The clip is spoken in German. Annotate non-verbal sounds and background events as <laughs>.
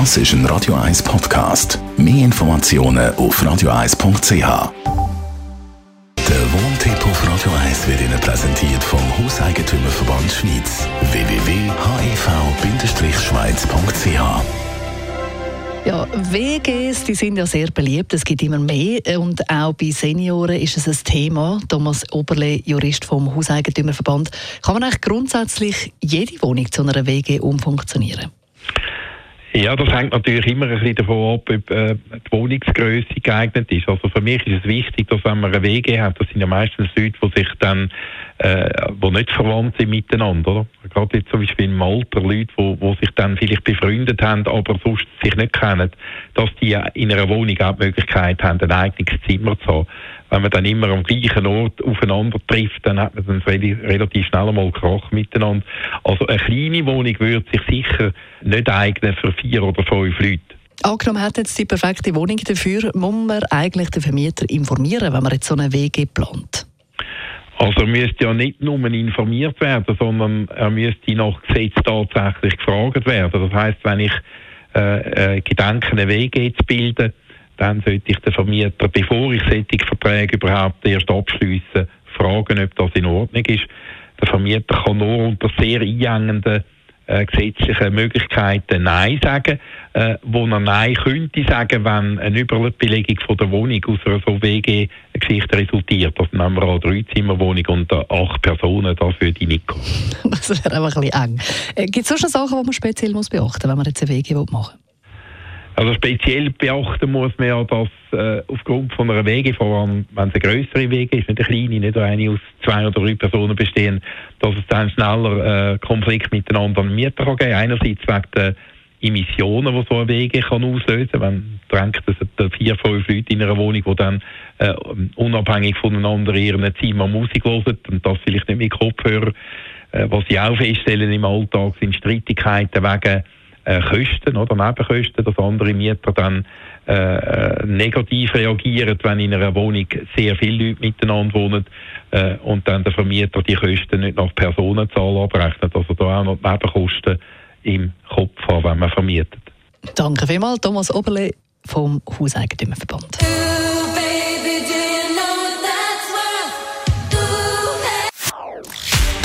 Das ist ein Radio 1 Podcast. Mehr Informationen auf radio1.ch. Der Wohntipp auf Radio 1 wird Ihnen präsentiert vom Hauseigentümerverband Schweiz. www.hev-schweiz.ch ja, WGs, die sind ja sehr beliebt. Es gibt immer mehr. Und auch bei Senioren ist es ein Thema. Thomas Oberle, Jurist vom Hauseigentümerverband. Kann man eigentlich grundsätzlich jede Wohnung zu einer WG umfunktionieren? Ja, das hängt natürlich immer ein bisschen davon ab, ob äh, die Wohnungsgröße geeignet ist. Also für mich ist es wichtig, dass wenn man eine WG hat, das sind ja meistens Leute, die sich dann, äh, die nicht verwandt sind miteinander, oder? Gerade jetzt zum Beispiel im Alter Leute, die, die sich dann vielleicht befreundet haben, aber sonst sich nicht kennen, dass die in einer Wohnung auch die Möglichkeit haben, ein eigenes Zimmer zu haben wenn man dann immer am gleichen Ort aufeinander trifft, dann hat man dann relativ schnell einmal Krach miteinander. Also eine kleine Wohnung würde sich sicher nicht eignen für vier oder fünf Leute. Angenommen hat jetzt die perfekte Wohnung dafür, muss man eigentlich den Vermieter informieren, wenn man jetzt so eine WG plant? Also er müsste ja nicht nur informiert werden, sondern er müsste nach Gesetz tatsächlich gefragt werden. Das heißt, wenn ich äh, äh, Gedanken, eine WG zu bilden, dann sollte ich den Vermieter, bevor ich solche Verträge überhaupt erst abschließe, fragen, ob das in Ordnung ist. Der Vermieter kann nur unter sehr einengenden äh, gesetzlichen Möglichkeiten Nein sagen, äh, wo er Nein könnte sagen, wenn eine Überbelegung von der Wohnung aus einer so WG-Geschichte resultiert. Das nehmen wir eine Dreizimmerwohnung unter acht Personen, das würde ich nicht kommen. <laughs> Das wäre einfach ein bisschen eng. Äh, Gibt es sonst noch Sachen, die man speziell muss beachten muss, wenn man jetzt eine WG machen will? Also speziell beachten muss man ja, dass äh, aufgrund von einer Wege, vor allem wenn es eine größere Wege ist, nicht eine kleine, nicht eine aus zwei oder drei Personen bestehen, dass es dann schneller äh, Konflikt miteinander an Mieter kann geben. Einerseits wegen der Emissionen, die so eine Wege kann auslösen kann. Wenn denkst, dass vier, fünf Leute in einer Wohnung, die dann äh, unabhängig voneinander ihren Zimmer Musik hören und das vielleicht nicht mit Kopfhörer. Äh, was sie auch feststellen im Alltag sind Streitigkeiten wegen äh, Kosten oder Nebenkosten, dass andere Mieter dann äh, äh, negativ reagieren, wenn in einer Wohnung sehr viele Leute miteinander wohnen äh, und dann der Vermieter die Kosten nicht nach Personenzahl abrechnet, also da auch noch die Nebenkosten im Kopf haben, wenn man vermietet. Danke vielmals, Thomas Oberle vom Hauseigentümerverband.